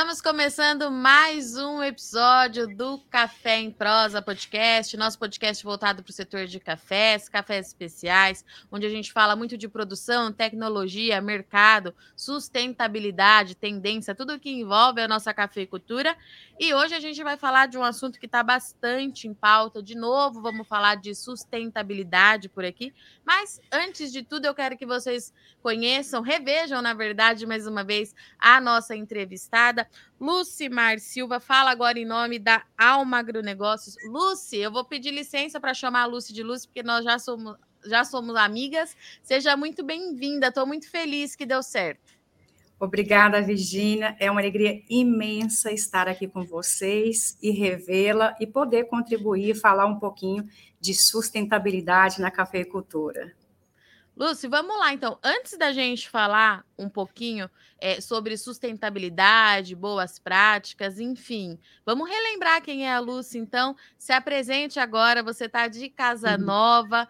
Estamos começando mais um episódio do Café em Prosa Podcast, nosso podcast voltado para o setor de cafés, cafés especiais, onde a gente fala muito de produção, tecnologia, mercado, sustentabilidade, tendência, tudo que envolve a nossa cafeicultura. E hoje a gente vai falar de um assunto que está bastante em pauta. De novo, vamos falar de sustentabilidade por aqui. Mas antes de tudo, eu quero que vocês conheçam, revejam, na verdade, mais uma vez, a nossa entrevistada. Lucimar Silva fala agora em nome da Alma Agronegócios. Lucy, eu vou pedir licença para chamar a Lucy de Lucy, porque nós já somos, já somos amigas. Seja muito bem-vinda, estou muito feliz que deu certo. Obrigada, Virginia. É uma alegria imensa estar aqui com vocês e revê-la e poder contribuir, falar um pouquinho de sustentabilidade na cafeicultura. Lúcio, vamos lá então. Antes da gente falar um pouquinho é, sobre sustentabilidade, boas práticas, enfim, vamos relembrar quem é a Lúcia. Então, se apresente agora. Você está de casa uhum. nova,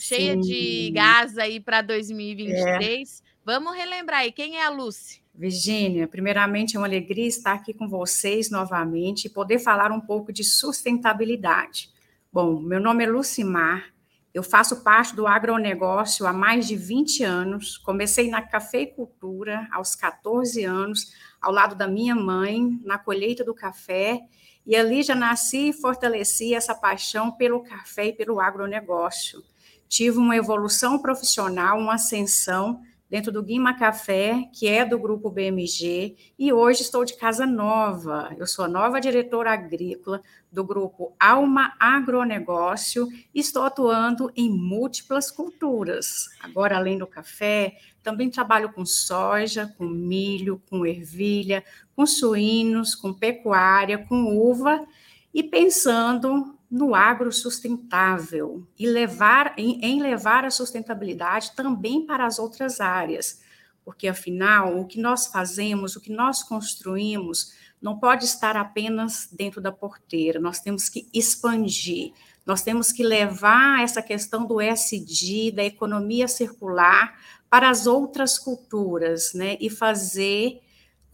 cheia Sim. de gás aí para 2023. É. Vamos relembrar aí quem é a Lúcia. Virgínia, primeiramente é uma alegria estar aqui com vocês novamente e poder falar um pouco de sustentabilidade. Bom, meu nome é Lucimar, eu faço parte do agronegócio há mais de 20 anos. Comecei na cafeicultura aos 14 anos, ao lado da minha mãe, na colheita do café. E ali já nasci e fortaleci essa paixão pelo café e pelo agronegócio. Tive uma evolução profissional, uma ascensão dentro do Guima Café, que é do grupo BMG, e hoje estou de casa nova. Eu sou a nova diretora agrícola do grupo Alma Agronegócio e estou atuando em múltiplas culturas. Agora, além do café, também trabalho com soja, com milho, com ervilha, com suínos, com pecuária, com uva e pensando no agro sustentável e levar em, em, levar a sustentabilidade também para as outras áreas, porque afinal o que nós fazemos, o que nós construímos, não pode estar apenas dentro da porteira. Nós temos que expandir. Nós temos que levar essa questão do SD, da economia circular, para as outras culturas, né? E fazer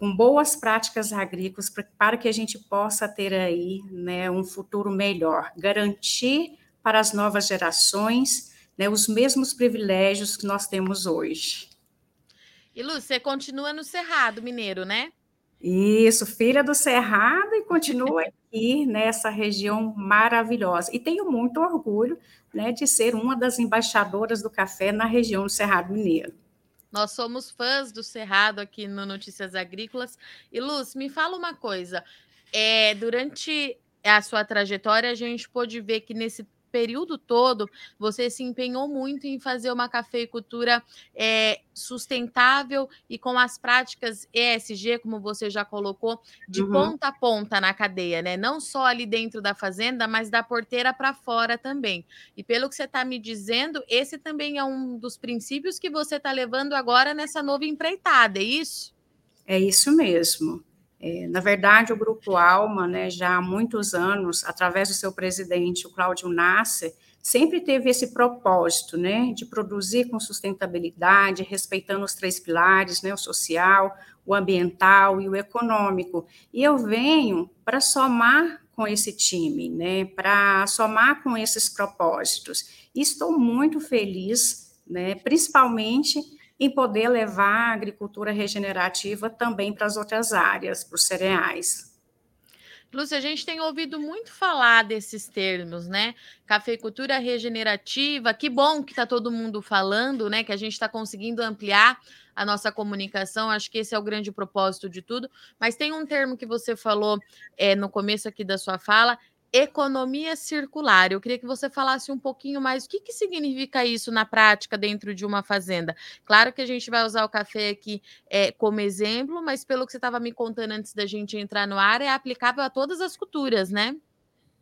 com boas práticas agrícolas para que a gente possa ter aí né, um futuro melhor, garantir para as novas gerações né, os mesmos privilégios que nós temos hoje. E Lu, você continua no Cerrado Mineiro, né? Isso, filha do Cerrado e continua aqui nessa região maravilhosa. E tenho muito orgulho né, de ser uma das embaixadoras do café na região do Cerrado Mineiro. Nós somos fãs do Cerrado aqui no Notícias Agrícolas. E Luz, me fala uma coisa. É, durante a sua trajetória, a gente pôde ver que nesse período todo, você se empenhou muito em fazer uma cafeicultura é, sustentável e com as práticas ESG, como você já colocou, de uhum. ponta a ponta na cadeia, né? Não só ali dentro da fazenda, mas da porteira para fora também. E pelo que você está me dizendo, esse também é um dos princípios que você está levando agora nessa nova empreitada, é isso? É isso mesmo. É, na verdade, o Grupo Alma, né, já há muitos anos, através do seu presidente, o Cláudio Nasser, sempre teve esse propósito, né, de produzir com sustentabilidade, respeitando os três pilares, né, o social, o ambiental e o econômico. E eu venho para somar com esse time, né, para somar com esses propósitos. E estou muito feliz, né, principalmente em poder levar a agricultura regenerativa também para as outras áreas, para os cereais. Lúcia, a gente tem ouvido muito falar desses termos, né? Cafeicultura regenerativa, que bom que está todo mundo falando, né? Que a gente está conseguindo ampliar a nossa comunicação. Acho que esse é o grande propósito de tudo. Mas tem um termo que você falou é, no começo aqui da sua fala, economia circular. Eu queria que você falasse um pouquinho mais o que, que significa isso na prática dentro de uma fazenda. Claro que a gente vai usar o café aqui é, como exemplo, mas pelo que você estava me contando antes da gente entrar no ar, é aplicável a todas as culturas, né?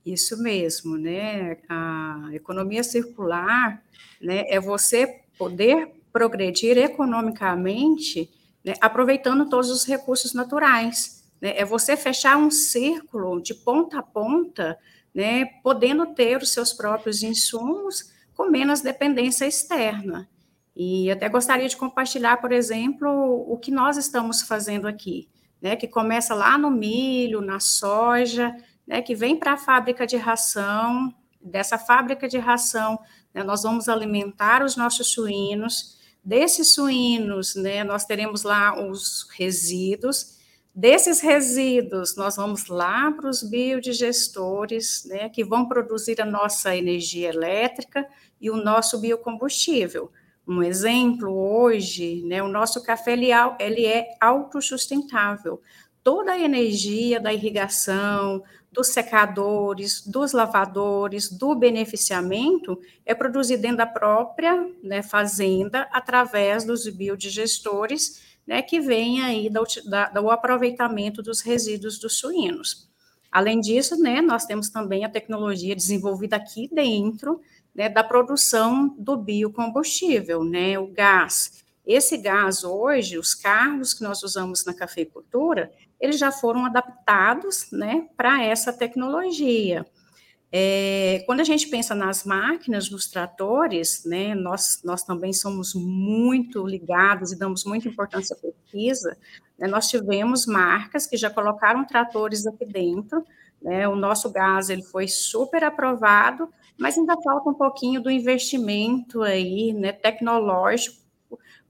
Isso mesmo, né? A economia circular né, é você poder progredir economicamente, né, aproveitando todos os recursos naturais. Né? É você fechar um círculo de ponta a ponta, né? podendo ter os seus próprios insumos com menos dependência externa. E até gostaria de compartilhar, por exemplo, o que nós estamos fazendo aqui. né, que começa lá no milho, na soja, né, que vem para a fábrica de ração. Dessa fábrica de ração, né, nós vamos alimentar os nossos suínos. Desses suínos, né, nós teremos lá os resíduos. Desses resíduos, nós vamos lá para os biodigestores, né, que vão produzir a nossa energia elétrica e o nosso biocombustível. Um exemplo, hoje, né, o nosso café ele, é, ele é autossustentável. Toda a energia da irrigação, dos secadores, dos lavadores, do beneficiamento, é produzida dentro da própria né, fazenda, através dos biodigestores, né, que vem aí do, da, do aproveitamento dos resíduos dos suínos. Além disso, né, nós temos também a tecnologia desenvolvida aqui dentro né, da produção do biocombustível, né, o gás. Esse gás hoje, os carros que nós usamos na cafeicultura, eles já foram adaptados né, para essa tecnologia. É, quando a gente pensa nas máquinas, nos tratores, né, nós, nós também somos muito ligados e damos muita importância à pesquisa. Né, nós tivemos marcas que já colocaram tratores aqui dentro. Né, o nosso gás ele foi super aprovado, mas ainda falta um pouquinho do investimento aí, né, tecnológico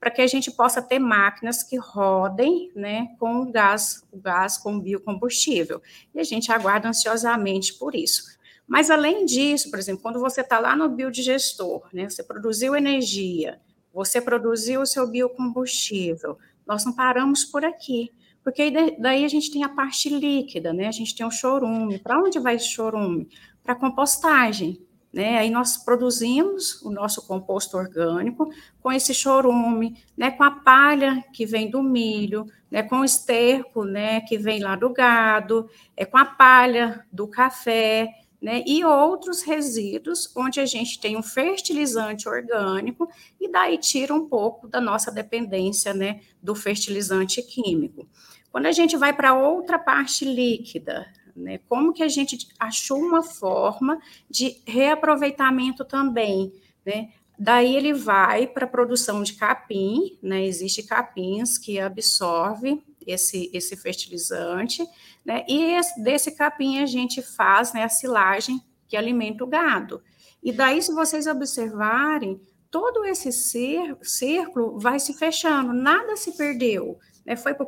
para que a gente possa ter máquinas que rodem né, com o gás, o gás com biocombustível. E a gente aguarda ansiosamente por isso. Mas, além disso, por exemplo, quando você está lá no biodigestor, né, você produziu energia, você produziu o seu biocombustível, nós não paramos por aqui, porque daí a gente tem a parte líquida, né? A gente tem o chorume. Para onde vai esse chorume? Para compostagem. Né? Aí nós produzimos o nosso composto orgânico com esse chorume, né? com a palha que vem do milho, né? com o esterco né? que vem lá do gado, é com a palha do café, né? e outros resíduos, onde a gente tem um fertilizante orgânico, e daí tira um pouco da nossa dependência né? do fertilizante químico. Quando a gente vai para outra parte líquida, né? Como que a gente achou uma forma de reaproveitamento também, né? Daí ele vai para a produção de capim, né? Existe capins que absorve esse, esse fertilizante, né? E esse, desse capim a gente faz né, a silagem que alimenta o gado. E daí, se vocês observarem, todo esse círculo vai se fechando, nada se perdeu né, foi para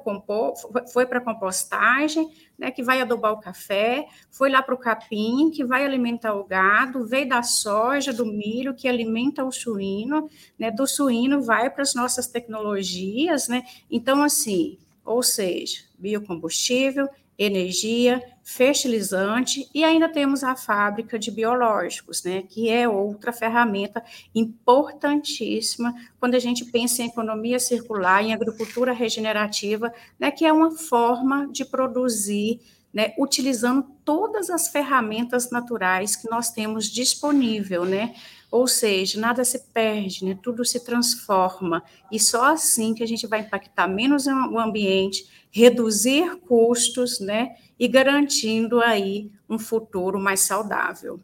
foi para a compostagem, né, que vai adubar o café, foi lá para o capim, que vai alimentar o gado, veio da soja, do milho, que alimenta o suíno, né, do suíno vai para as nossas tecnologias, né, então, assim, ou seja, biocombustível, energia, fertilizante e ainda temos a fábrica de biológicos, né, que é outra ferramenta importantíssima quando a gente pensa em economia circular, em agricultura regenerativa, né, que é uma forma de produzir, né, utilizando todas as ferramentas naturais que nós temos disponível, né, ou seja, nada se perde, né? tudo se transforma, e só assim que a gente vai impactar menos o ambiente, reduzir custos, né? E garantindo aí um futuro mais saudável.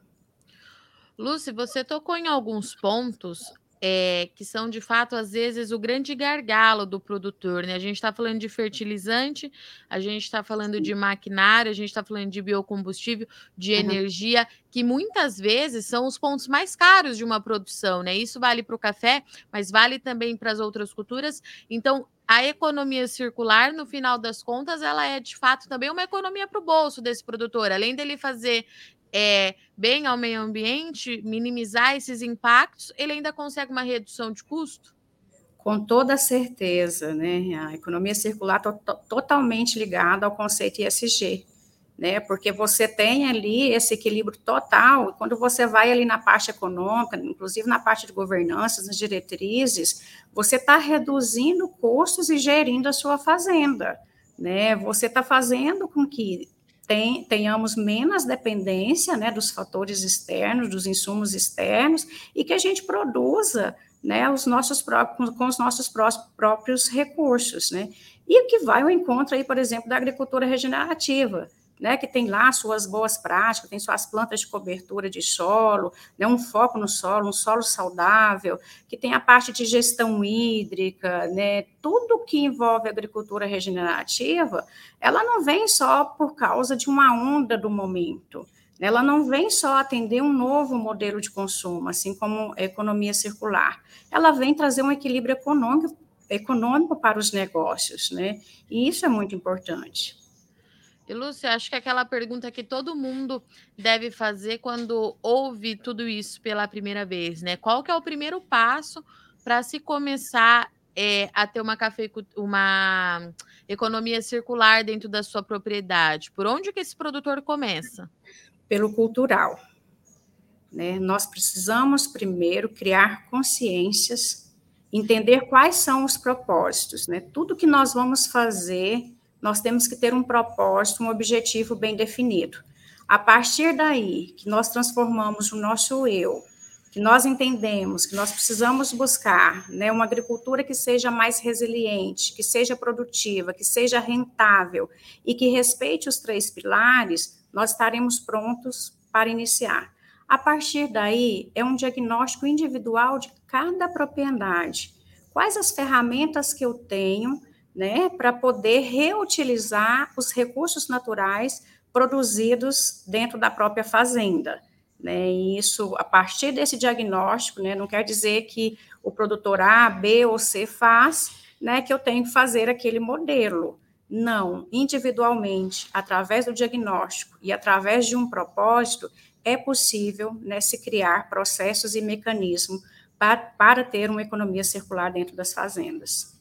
Lúcia, você tocou em alguns pontos é, que são de fato, às vezes, o grande gargalo do produtor. Né? A gente está falando de fertilizante, a gente está falando de maquinário, a gente está falando de biocombustível, de uhum. energia, que muitas vezes são os pontos mais caros de uma produção. Né? Isso vale para o café, mas vale também para as outras culturas. Então, a economia circular, no final das contas, ela é de fato também uma economia para o bolso desse produtor. Além dele fazer é, bem ao meio ambiente, minimizar esses impactos, ele ainda consegue uma redução de custo? Com toda certeza, né? A economia circular está totalmente ligada ao conceito ISG, né? Porque você tem ali esse equilíbrio total, quando você vai ali na parte econômica, inclusive na parte de governança, nas diretrizes, você está reduzindo custos e gerindo a sua fazenda, né? Você está fazendo com que tenhamos menos dependência né, dos fatores externos, dos insumos externos, e que a gente produza né, os nossos próprios, com os nossos próprios recursos. Né? E o que vai ao encontro aí, por exemplo, da agricultura regenerativa, né, que tem lá suas boas práticas, tem suas plantas de cobertura de solo, né, um foco no solo, um solo saudável, que tem a parte de gestão hídrica, né, tudo que envolve agricultura regenerativa, ela não vem só por causa de uma onda do momento, né, ela não vem só atender um novo modelo de consumo, assim como a economia circular, ela vem trazer um equilíbrio econômico, econômico para os negócios, né, e isso é muito importante. E Lúcia, acho que é aquela pergunta que todo mundo deve fazer quando ouve tudo isso pela primeira vez, né? Qual que é o primeiro passo para se começar é, a ter uma, cafe... uma economia circular dentro da sua propriedade? Por onde que esse produtor começa? Pelo cultural. Né? Nós precisamos primeiro criar consciências, entender quais são os propósitos, né? Tudo que nós vamos fazer nós temos que ter um propósito, um objetivo bem definido. A partir daí, que nós transformamos o nosso eu, que nós entendemos que nós precisamos buscar né, uma agricultura que seja mais resiliente, que seja produtiva, que seja rentável e que respeite os três pilares, nós estaremos prontos para iniciar. A partir daí, é um diagnóstico individual de cada propriedade. Quais as ferramentas que eu tenho né, para poder reutilizar os recursos naturais produzidos dentro da própria fazenda. Né, e isso, a partir desse diagnóstico, né, não quer dizer que o produtor A, B ou C faz, né, que eu tenho que fazer aquele modelo. Não, individualmente, através do diagnóstico e através de um propósito, é possível né, se criar processos e mecanismos para, para ter uma economia circular dentro das fazendas.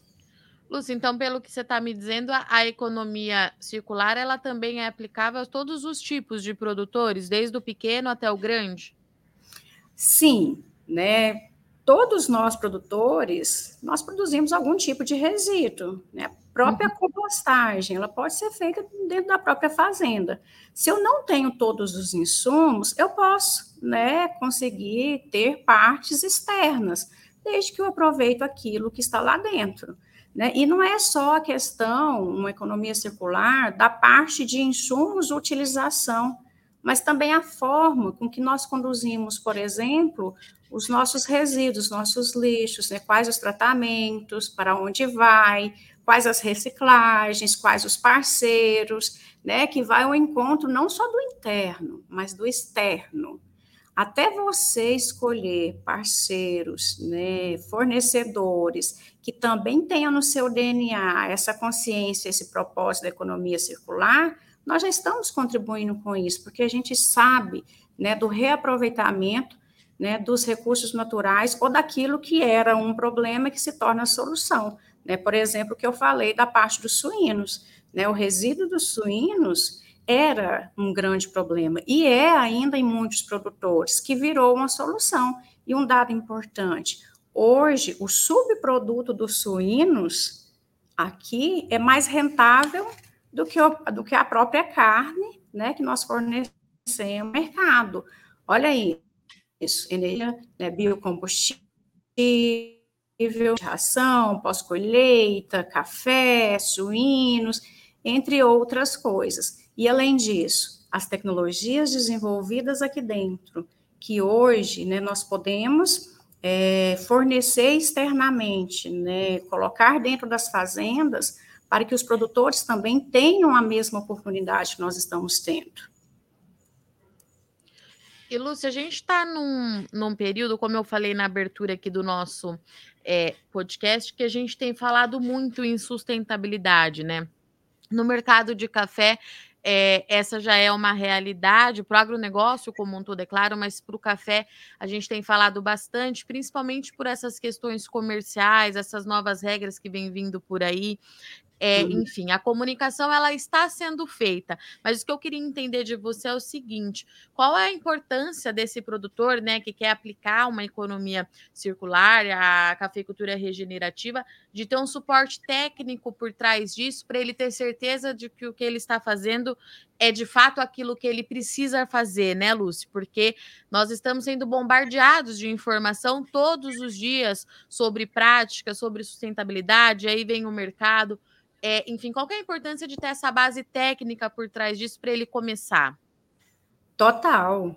Lúcia, então, pelo que você está me dizendo, a, a, economia circular ela também é aplicável a todos os tipos de produtores, desde o pequeno até o grande? Sim, né? Todos nós produtores, nós produzimos algum tipo de resíduo, né? A própria uhum. compostagem, ela pode ser feita dentro da própria fazenda. Se eu não tenho todos os insumos, eu posso, né, conseguir ter partes externas, desde que eu aproveito aquilo que está lá dentro. Né? E não é só a questão, uma economia circular, da parte de insumos utilização, mas também a forma com que nós conduzimos, por exemplo, os nossos resíduos, nossos lixos, né? quais os tratamentos, para onde vai, quais as reciclagens, quais os parceiros, né? que vai ao encontro não só do interno, mas do externo até você escolher parceiros, né, fornecedores que também tenham no seu DNA essa consciência, esse propósito da economia circular, nós já estamos contribuindo com isso, porque a gente sabe né, do reaproveitamento né, dos recursos naturais ou daquilo que era um problema que se torna solução. Né? Por exemplo, o que eu falei da parte dos suínos. Né? O resíduo dos suínos era um grande problema e é ainda em muitos produtores, que virou uma solução. E um dado importante: hoje, o subproduto dos suínos aqui é mais rentável do que, o, do que a própria carne né, que nós fornecemos no mercado. Olha aí, isso, energia, né, biocombustível, ração, pós-colheita, café, suínos, entre outras coisas. E, além disso, as tecnologias desenvolvidas aqui dentro, que hoje né, nós podemos é, fornecer externamente, né, colocar dentro das fazendas, para que os produtores também tenham a mesma oportunidade que nós estamos tendo. E, Lúcia, a gente está num, num período, como eu falei na abertura aqui do nosso é, podcast, que a gente tem falado muito em sustentabilidade, né? No mercado de café, é, essa já é uma realidade para o agronegócio como um todo, é claro, mas para o café a gente tem falado bastante, principalmente por essas questões comerciais, essas novas regras que vêm vindo por aí. É, uhum. Enfim, a comunicação ela está sendo feita, mas o que eu queria entender de você é o seguinte: qual é a importância desse produtor, né, que quer aplicar uma economia circular, a cafeicultura regenerativa, de ter um suporte técnico por trás disso, para ele ter certeza de que o que ele está fazendo é de fato aquilo que ele precisa fazer, né, Lúcio? Porque nós estamos sendo bombardeados de informação todos os dias sobre prática, sobre sustentabilidade, aí vem o mercado É, enfim, qual é a importância de ter essa base técnica por trás disso para ele começar? Total.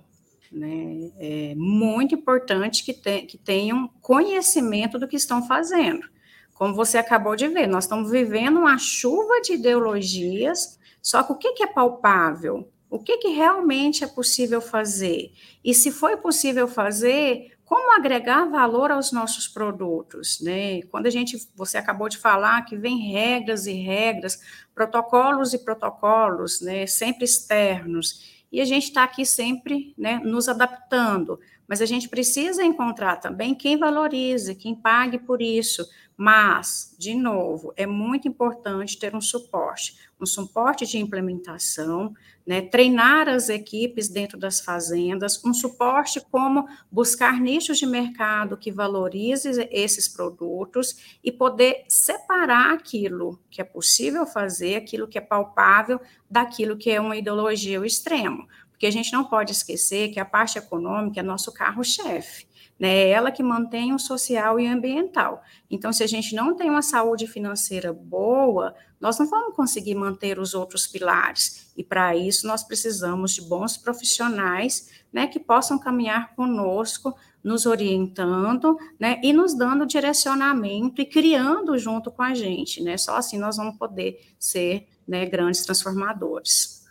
Né? É muito importante que, te, que tenham conhecimento do que estão fazendo. Como você acabou de ver, nós estamos vivendo uma chuva de ideologias, só que o que, que é palpável? O que, que realmente é possível fazer? E se foi possível fazer, como agregar valor aos nossos produtos, né? Quando a gente, você acabou de falar que vem regras e regras, protocolos e protocolos, né? Sempre externos e a gente está aqui sempre né, nos adaptando, mas a gente precisa encontrar também quem valorize, quem pague por isso. Mas, de novo, é muito importante ter um suporte, um suporte de implementação, né, treinar as equipes dentro das fazendas, um suporte como buscar nichos de mercado que valorize esses produtos e poder separar aquilo que é possível fazer, aquilo que é palpável, daquilo que é uma ideologia ao extremo. Porque a gente não pode esquecer que a parte econômica é nosso carro-chefe né? É ela que mantém o social e ambiental. Então, se a gente não tem uma saúde financeira boa, nós não vamos conseguir manter os outros pilares. E para isso nós precisamos de bons profissionais, né, que possam caminhar conosco, nos orientando, né, e nos dando direcionamento e criando junto com a gente, né? Só assim nós vamos poder ser, né, grandes transformadores.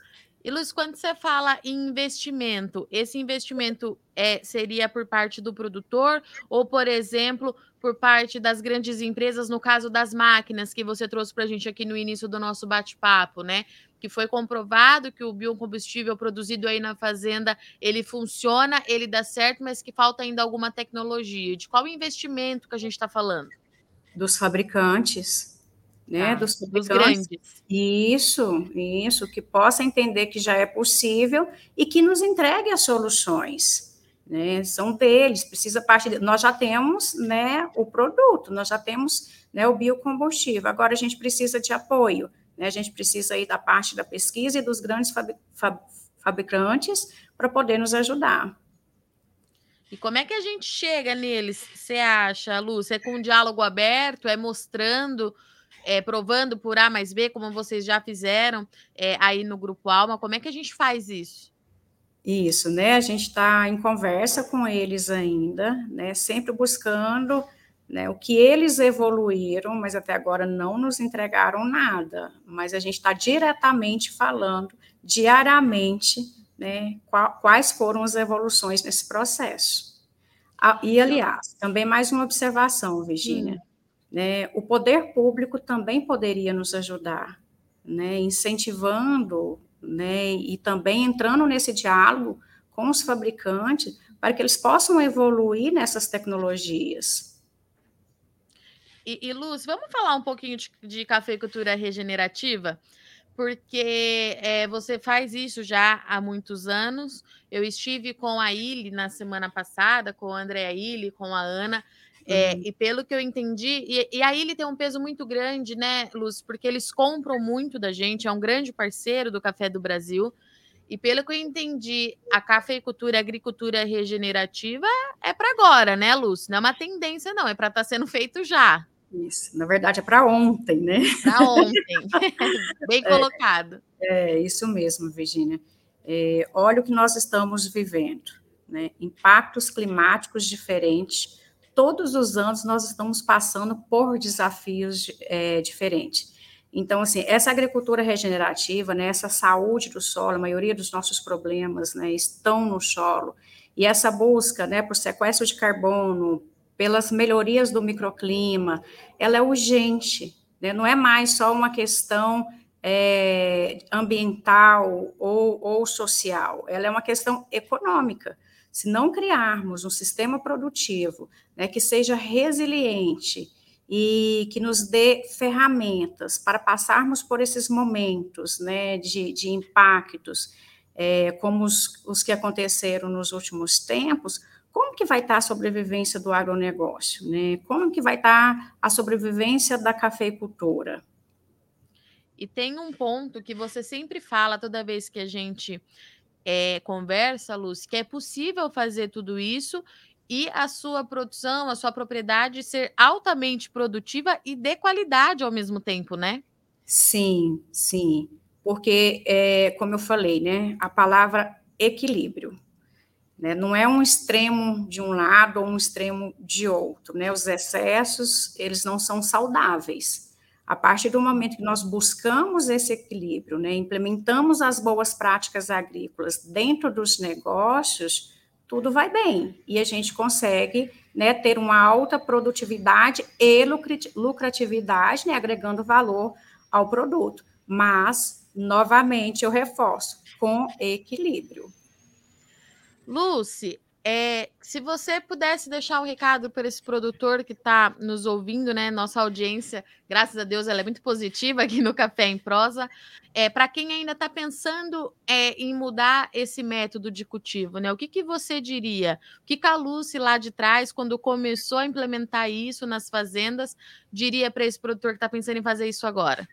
E Luiz, quando você fala em investimento, esse investimento é, seria por parte do produtor ou, por exemplo, por parte das grandes empresas, no caso das máquinas que você trouxe para a gente aqui no início do nosso bate-papo, né? Que foi comprovado que o biocombustível produzido aí na fazenda ele funciona, ele dá certo, mas que falta ainda alguma tecnologia. De qual investimento que a gente está falando? Dos fabricantes né, tá, dos, dos grandes. Isso, isso, que possa entender que já é possível e que nos entregue as soluções. Né, são deles, precisa parte de, nós já temos, né, o produto, nós já temos, né, o biocombustível. Agora a gente precisa de apoio, né, a gente precisa aí da parte da pesquisa e dos grandes fab, fab, fabricantes para poder nos ajudar. E como é que a gente chega neles? Você acha, Lúcia? É com um diálogo aberto? É mostrando é, provando por A mais B, como vocês já fizeram é, aí no Grupo Alma. Como é que a gente faz isso? Isso, né? A gente está em conversa com eles ainda, né? Sempre buscando né, o que eles evoluíram, mas até agora não nos entregaram nada. Mas a gente está diretamente falando, diariamente, né, quais foram as evoluções nesse processo. Ah, e, aliás, também mais uma observação, Virginia. Hum. Né? O poder público também poderia nos ajudar, né? incentivando né? e também entrando nesse diálogo com os fabricantes para que eles possam evoluir nessas tecnologias. E, e Luz, vamos falar um pouquinho de, de cafeicultura regenerativa? Porque é, você faz isso já há muitos anos. Eu estive com a Ili na semana passada, com a Andréa Ili, com a Ana, é, uhum. E pelo que eu entendi, e, e, aí ele tem um peso muito grande, né, Luz? Porque eles compram muito da gente, é um grande parceiro do Café do Brasil. E pelo que eu entendi, a cafeicultura, a agricultura regenerativa é para agora, né, Luz? Não é uma tendência, não, é para estar tá sendo feito já. Isso, na verdade é para ontem, né? Para ontem. Bem é, colocado. É, é, isso mesmo, Virginia. É, olha o que nós estamos vivendo, né? Impactos climáticos diferentes todos os anos nós estamos passando por desafios é, diferentes. Então, assim, essa agricultura regenerativa, né, essa saúde do solo, a maioria dos nossos problemas né, estão no solo, e essa busca né, por sequestro de carbono, pelas melhorias do microclima, ela é urgente, né, não é mais só uma questão é, ambiental ou, ou social, ela é uma questão econômica. Se não criarmos um sistema produtivo né, que seja resiliente e que nos dê ferramentas para passarmos por esses momentos né, de, de impactos, é, como os, os que aconteceram nos últimos tempos, como que vai estar a sobrevivência do agronegócio? Né? Como que vai estar a sobrevivência da cafeicultura? E tem um ponto que você sempre fala toda vez que a gente é, conversa, Luz, que é possível fazer tudo isso e a sua produção, a sua propriedade ser altamente produtiva e de qualidade ao mesmo tempo, né? Sim, sim. Porque, é, como eu falei, né, a palavra equilíbrio. Né, não é um extremo de um lado ou um extremo de outro. Né, os excessos, eles não são saudáveis. A partir do momento que nós buscamos esse equilíbrio, né, implementamos as boas práticas agrícolas dentro dos negócios, tudo vai bem e a gente consegue né, ter uma alta produtividade e lucratividade, né, agregando valor ao produto. Mas, novamente, eu reforço, com equilíbrio. Lucy, é, se você pudesse deixar um recado para esse produtor que está nos ouvindo, né? Nossa audiência, graças a Deus, ela é muito positiva aqui no Café em Prosa. É, para quem ainda está pensando é, em mudar esse método de cultivo, né? O que, que você diria? O que, a Lucy lá de trás, quando começou a implementar isso nas fazendas, diria para esse produtor que está pensando em fazer isso agora?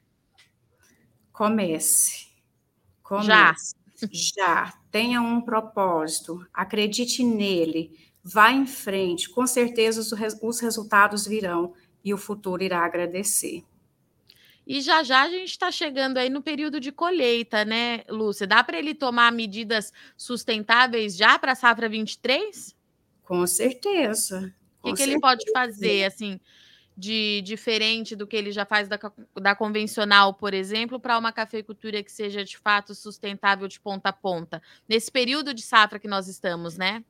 Comece. Comece. Já. Já tenha um propósito, acredite nele, vá em frente, com certeza os, resultados virão e o futuro irá agradecer. E já já a gente está chegando aí no período de colheita, né, Lúcia? Dá para ele tomar medidas sustentáveis já para a safra 23? Com certeza. O que, que ele pode fazer, assim, de diferente do que ele já faz da, da convencional, por exemplo, para uma cafeicultura que seja de fato sustentável de ponta a ponta, nesse período de safra que nós estamos, né?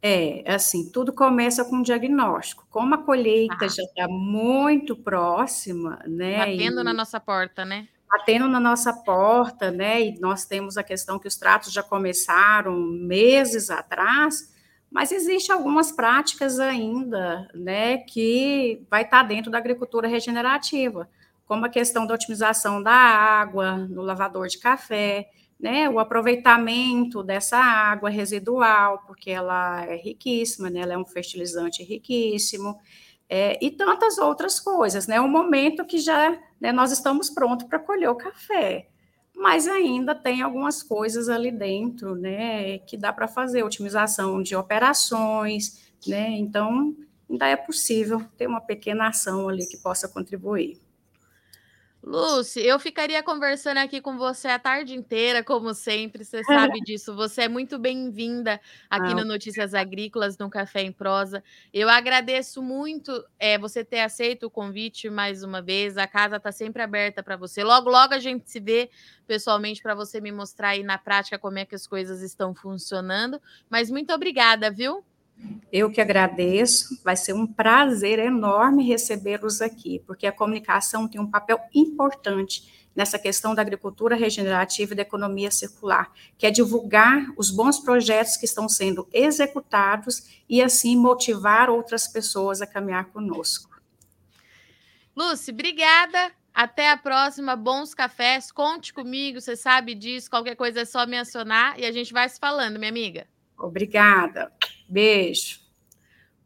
É, assim, tudo começa com um diagnóstico. Como a colheita ah. já está muito próxima, né? Batendo e... na nossa porta, né? Batendo na nossa porta, né? E nós temos a questão que os tratos já começaram meses atrás mas existe algumas práticas ainda, né, que vai estar dentro da agricultura regenerativa, como a questão da otimização da água no lavador de café, né, o aproveitamento dessa água residual, porque ela é riquíssima, né, ela é um fertilizante riquíssimo, é, e tantas outras coisas, né, o momento que já né, nós estamos prontos para colher o café, mas ainda tem algumas coisas ali dentro, né, que dá para fazer, otimização de operações, né, então ainda é possível ter uma pequena ação ali que possa contribuir. Lucy, eu ficaria conversando aqui com você a tarde inteira, como sempre, você sabe disso. Você é muito bem-vinda aqui ah, no Notícias Agrícolas, no Café em Prosa. Eu agradeço muito é, você ter aceito o convite mais uma vez. A casa está sempre aberta para você. Logo, logo a gente se vê pessoalmente para você me mostrar aí na prática como é que as coisas estão funcionando. Mas muito obrigada, viu? Eu que agradeço, vai ser um prazer enorme recebê-los aqui, porque a comunicação tem um papel importante nessa questão da agricultura regenerativa e da economia circular, que é divulgar os bons projetos que estão sendo executados e assim motivar outras pessoas a caminhar conosco. Lúcia, obrigada. Até a próxima. Bons cafés. Conte comigo, você sabe disso. Qualquer coisa é só me acionar e a gente vai se falando, minha amiga. Obrigada. Beijo.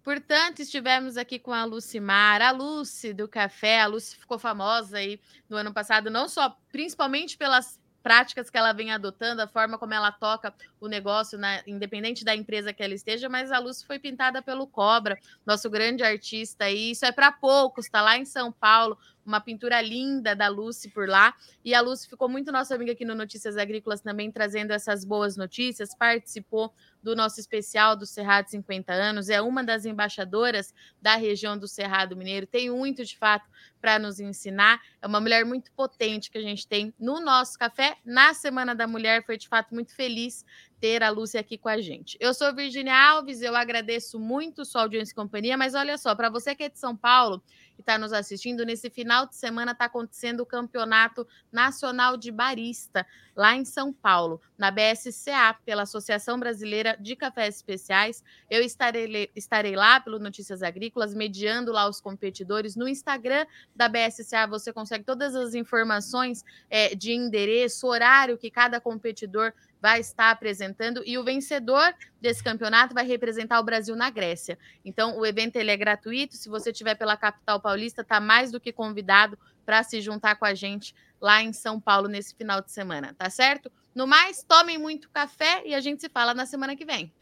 Portanto, estivemos aqui com a Lucimar, a Lucy do Café. A Lucy ficou famosa aí no ano passado, não só, principalmente pelas práticas que ela vem adotando, a forma como ela toca o negócio, né, independente da empresa que ela esteja, mas a Lucy foi pintada pelo Cobra, nosso grande artista, e isso é para poucos, está lá em São Paulo, uma pintura linda da Lucy por lá. E a Lucy ficou muito nossa amiga aqui no Notícias Agrícolas também, trazendo essas boas notícias, participou do nosso especial do Cerrado 50 anos, é uma das embaixadoras da região do Cerrado Mineiro, tem muito de fato para nos ensinar. É uma mulher muito potente que a gente tem no nosso café. Na Semana da Mulher, foi de fato muito feliz ter a Lúcia aqui com a gente. Eu sou Virginia Alves, eu agradeço muito sua audiência e companhia, mas olha só, para você que é de São Paulo e está nos assistindo, nesse final de semana está acontecendo o Campeonato Nacional de Barista, lá em São Paulo, na BSCA, pela Associação Brasileira de Cafés Especiais. Eu estarei, estarei lá pelo Notícias Agrícolas, mediando lá os competidores. No Instagram da BSCA você consegue todas as informações é, de endereço, horário que cada competidor vai estar apresentando e o vencedor desse campeonato vai representar o Brasil na Grécia. Então, o evento ele é gratuito. Se você estiver pela capital paulista, está mais do que convidado para se juntar com a gente lá em São Paulo nesse final de semana, tá certo? No mais, tomem muito café e a gente se fala na semana que vem.